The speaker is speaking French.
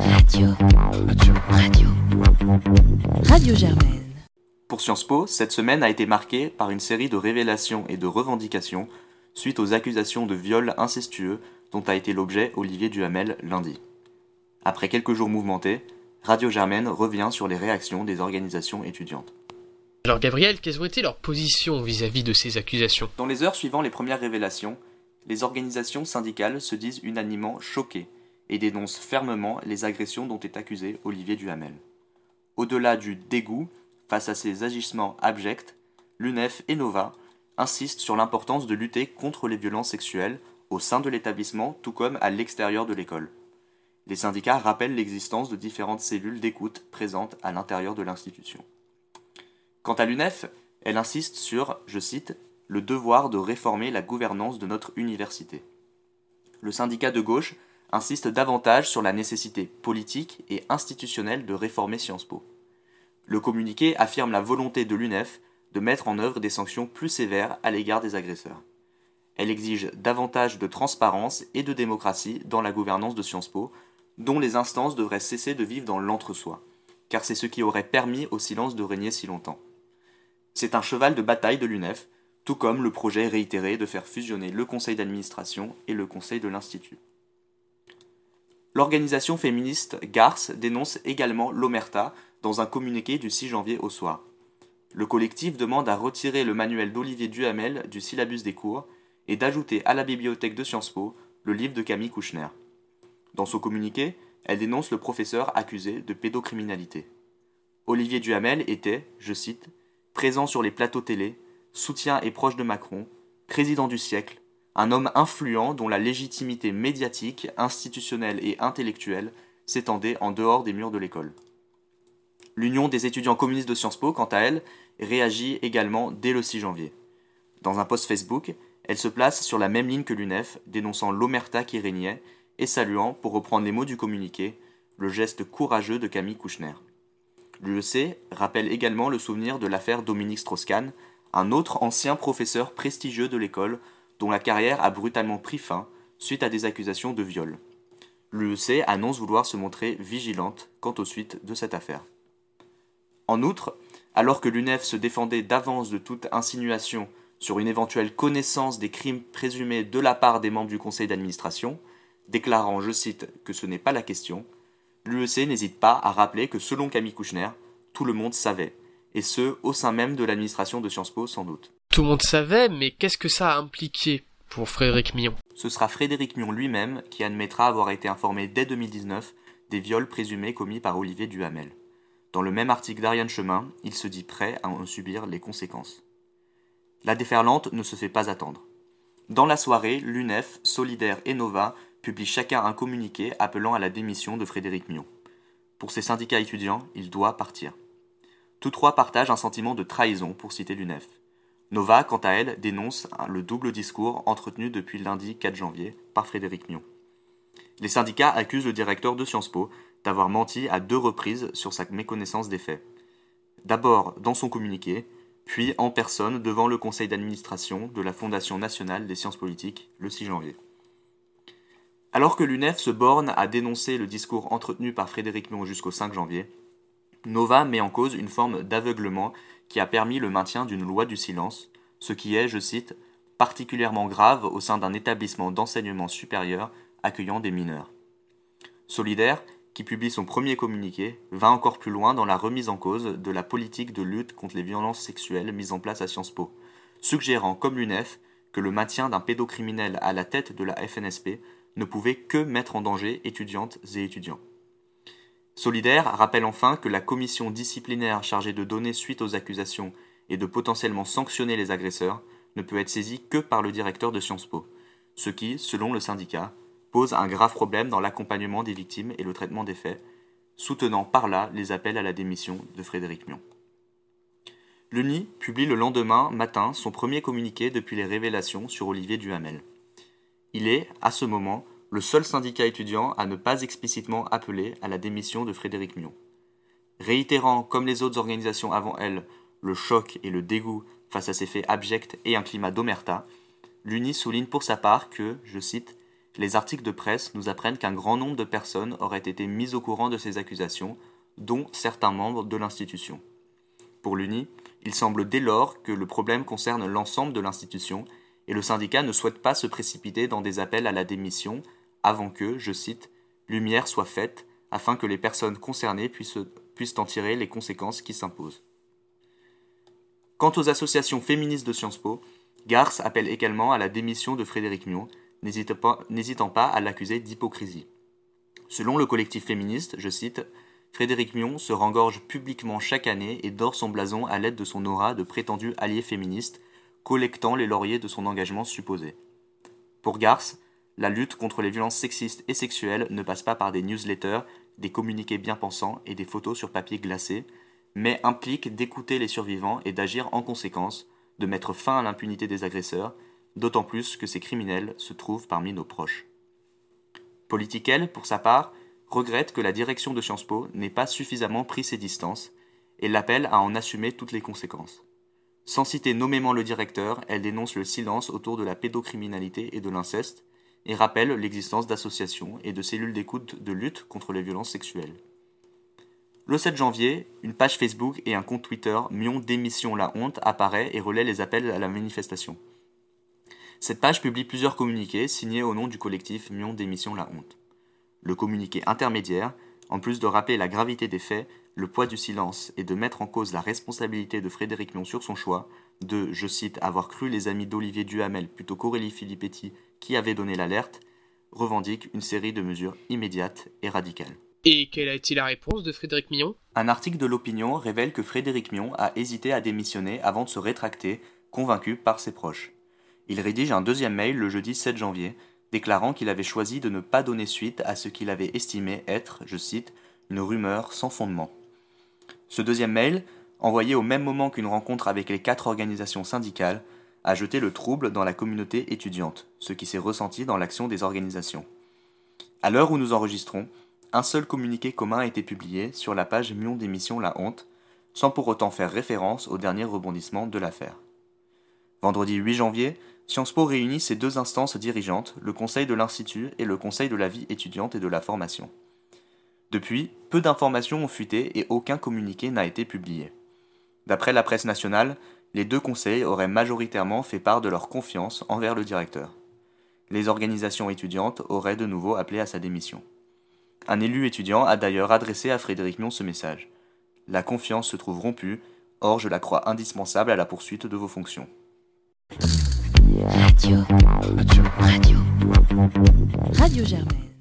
Radio. Radio. Radio Germaine. Pour Sciences Po, cette semaine a été marquée par une série de révélations et de revendications suite aux accusations de viol incestueux dont a été l'objet Olivier Duhamel lundi. Après quelques jours mouvementés, Radio Germaine revient sur les réactions des organisations étudiantes. Alors Gabriel, quelles ont été leurs positions vis-à-vis de ces accusations? Dans les heures suivant les premières révélations, les organisations syndicales se disent unanimement choquées et dénoncent fermement les agressions dont est accusé Olivier Duhamel. Au-delà du dégoût face à ces agissements abjects, l'UNEF et Nova insistent sur l'importance de lutter contre les violences sexuelles au sein de l'établissement tout comme à l'extérieur de l'école. Les syndicats rappellent l'existence de différentes cellules d'écoute présentes à l'intérieur de l'institution. Quant à l'UNEF, elle insiste sur, je cite, le devoir de réformer la gouvernance de notre université. Le syndicat de gauche insiste davantage sur la nécessité politique et institutionnelle de réformer Sciences Po. Le communiqué affirme la volonté de l'UNEF de mettre en œuvre des sanctions plus sévères à l'égard des agresseurs. Elle exige davantage de transparence et de démocratie dans la gouvernance de Sciences Po, dont les instances devraient cesser de vivre dans l'entre-soi, car c'est ce qui aurait permis au silence de régner si longtemps. C'est un cheval de bataille de l'UNEF, tout comme le projet réitéré de faire fusionner le conseil d'administration et le conseil de l'Institut. L'organisation féministe GARS dénonce également l'Omerta dans un communiqué du 6 janvier au soir. Le collectif demande à retirer le manuel d'Olivier Duhamel du syllabus des cours et d'ajouter à la bibliothèque de Sciences Po le livre de Camille Kouchner. Dans son communiqué, elle dénonce le professeur accusé de pédocriminalité. Olivier Duhamel était, je cite, présent sur les plateaux télé, soutien et proche de Macron, président du siècle, un homme influent dont la légitimité médiatique, institutionnelle et intellectuelle s'étendait en dehors des murs de l'école. L'Union des étudiants communistes de Sciences Po, quant à elle, réagit également dès le 6 janvier. Dans un post Facebook, elle se place sur la même ligne que l'UNEF, dénonçant l'omerta qui régnait et saluant, pour reprendre les mots du communiqué, le geste courageux de Camille Kouchner. L'UEC rappelle également le souvenir de l'affaire Dominique Strauss-Kahn, un autre ancien professeur prestigieux de l'école dont la carrière a brutalement pris fin suite à des accusations de viol. L'UEC annonce vouloir se montrer vigilante quant aux suites de cette affaire. En outre, alors que l'UNEF se défendait d'avance de toute insinuation sur une éventuelle connaissance des crimes présumés de la part des membres du conseil d'administration, déclarant, je cite, que ce n'est pas la question, l'UEC n'hésite pas à rappeler que selon Camille Kouchner, tout le monde savait, et ce, au sein même de l'administration de Sciences Po sans doute. Tout le monde savait, mais qu'est-ce que ça a impliqué pour Frédéric Mion? Ce sera Frédéric Mion lui-même qui admettra avoir été informé dès 2019 des viols présumés commis par Olivier Duhamel. Dans le même article d'Ariane Chemin, il se dit prêt à en subir les conséquences. La déferlante ne se fait pas attendre. Dans la soirée, l'UNEF, Solidaire et Nova publient chacun un communiqué appelant à la démission de Frédéric Mion. Pour ces syndicats étudiants, il doit partir. Tous trois partagent un sentiment de trahison, pour citer l'UNEF. Nova, quant à elle, dénonce le double discours entretenu depuis lundi 4 janvier par Frédéric Mion. Les syndicats accusent le directeur de Sciences Po d'avoir menti à deux reprises sur sa méconnaissance des faits. D'abord dans son communiqué, puis en personne devant le conseil d'administration de la Fondation nationale des sciences politiques le 6 janvier. Alors que l'UNEF se borne à dénoncer le discours entretenu par Frédéric Mion jusqu'au 5 janvier, Nova met en cause une forme d'aveuglement qui a permis le maintien d'une loi du silence, ce qui est, je cite, particulièrement grave au sein d'un établissement d'enseignement supérieur accueillant des mineurs. Solidaire, qui publie son premier communiqué, va encore plus loin dans la remise en cause de la politique de lutte contre les violences sexuelles mise en place à Sciences Po, suggérant, comme l'UNEF, que le maintien d'un pédocriminel à la tête de la FNSP ne pouvait que mettre en danger étudiantes et étudiants. Solidaire rappelle enfin que la commission disciplinaire chargée de donner suite aux accusations et de potentiellement sanctionner les agresseurs ne peut être saisie que par le directeur de Sciences Po, ce qui, selon le syndicat, pose un grave problème dans l'accompagnement des victimes et le traitement des faits, soutenant par là les appels à la démission de Frédéric Mion. L'UNI publie le lendemain matin son premier communiqué depuis les révélations sur Olivier Duhamel. Il est, à ce moment, le seul syndicat étudiant à ne pas explicitement appeler à la démission de Frédéric Mion. Réitérant, comme les autres organisations avant elle, le choc et le dégoût face à ces faits abjects et un climat d'omerta, l'UNI souligne pour sa part que, je cite, les articles de presse nous apprennent qu'un grand nombre de personnes auraient été mises au courant de ces accusations, dont certains membres de l'institution. Pour l'UNI, il semble dès lors que le problème concerne l'ensemble de l'institution et le syndicat ne souhaite pas se précipiter dans des appels à la démission avant que, je cite, lumière soit faite afin que les personnes concernées puissent, en tirer les conséquences qui s'imposent. Quant aux associations féministes de Sciences Po, Garce appelle également à la démission de Frédéric Mion, n'hésitant pas à l'accuser d'hypocrisie. Selon le collectif féministe, je cite, Frédéric Mion se rengorge publiquement chaque année et dort son blason à l'aide de son aura de prétendu allié féministe, collectant les lauriers de son engagement supposé. Pour Garce, la lutte contre les violences sexistes et sexuelles ne passe pas par des newsletters, des communiqués bien pensants et des photos sur papier glacé, mais implique d'écouter les survivants et d'agir en conséquence, de mettre fin à l'impunité des agresseurs, d'autant plus que ces criminels se trouvent parmi nos proches. Politiquel, pour sa part, regrette que la direction de Sciences Po n'ait pas suffisamment pris ses distances et l'appelle à en assumer toutes les conséquences. Sans citer nommément le directeur, elle dénonce le silence autour de la pédocriminalité et de l'inceste et rappelle l'existence d'associations et de cellules d'écoute de lutte contre les violences sexuelles. Le 7 janvier, une page Facebook et un compte Twitter Mion démission la honte apparaît et relaie les appels à la manifestation. Cette page publie plusieurs communiqués signés au nom du collectif Mion démission la honte. Le communiqué intermédiaire, en plus de rappeler la gravité des faits, le poids du silence et de mettre en cause la responsabilité de Frédéric Mion sur son choix, de, je cite, avoir cru les amis d'Olivier Duhamel plutôt qu'Aurélie Filippetti qui avait donné l'alerte, revendique une série de mesures immédiates et radicales. Et quelle a été la réponse de Frédéric Mion? Un article de l'opinion révèle que Frédéric Mion a hésité à démissionner avant de se rétracter, convaincu par ses proches. Il rédige un deuxième mail le jeudi 7 janvier, déclarant qu'il avait choisi de ne pas donner suite à ce qu'il avait estimé être, je cite, une rumeur sans fondement. Ce deuxième mail, envoyé au même moment qu'une rencontre avec les quatre organisations syndicales, a jeté le trouble dans la communauté étudiante, ce qui s'est ressenti dans l'action des organisations. À l'heure où nous enregistrons, un seul communiqué commun a été publié sur la page Mion d'émission La Honte, sans pour autant faire référence au dernier rebondissement de l'affaire. Vendredi 8 janvier, Sciences Po réunit ses deux instances dirigeantes, le Conseil de l'Institut et le Conseil de la vie étudiante et de la formation. Depuis, peu d'informations ont fuité et aucun communiqué n'a été publié. D'après la presse nationale, les deux conseils auraient majoritairement fait part de leur confiance envers le directeur. Les organisations étudiantes auraient de nouveau appelé à sa démission. Un élu étudiant a d'ailleurs adressé à Frédéric Mion ce message. La confiance se trouve rompue, or je la crois indispensable à la poursuite de vos fonctions. Radio. Radio. Radio. Radio Germaine.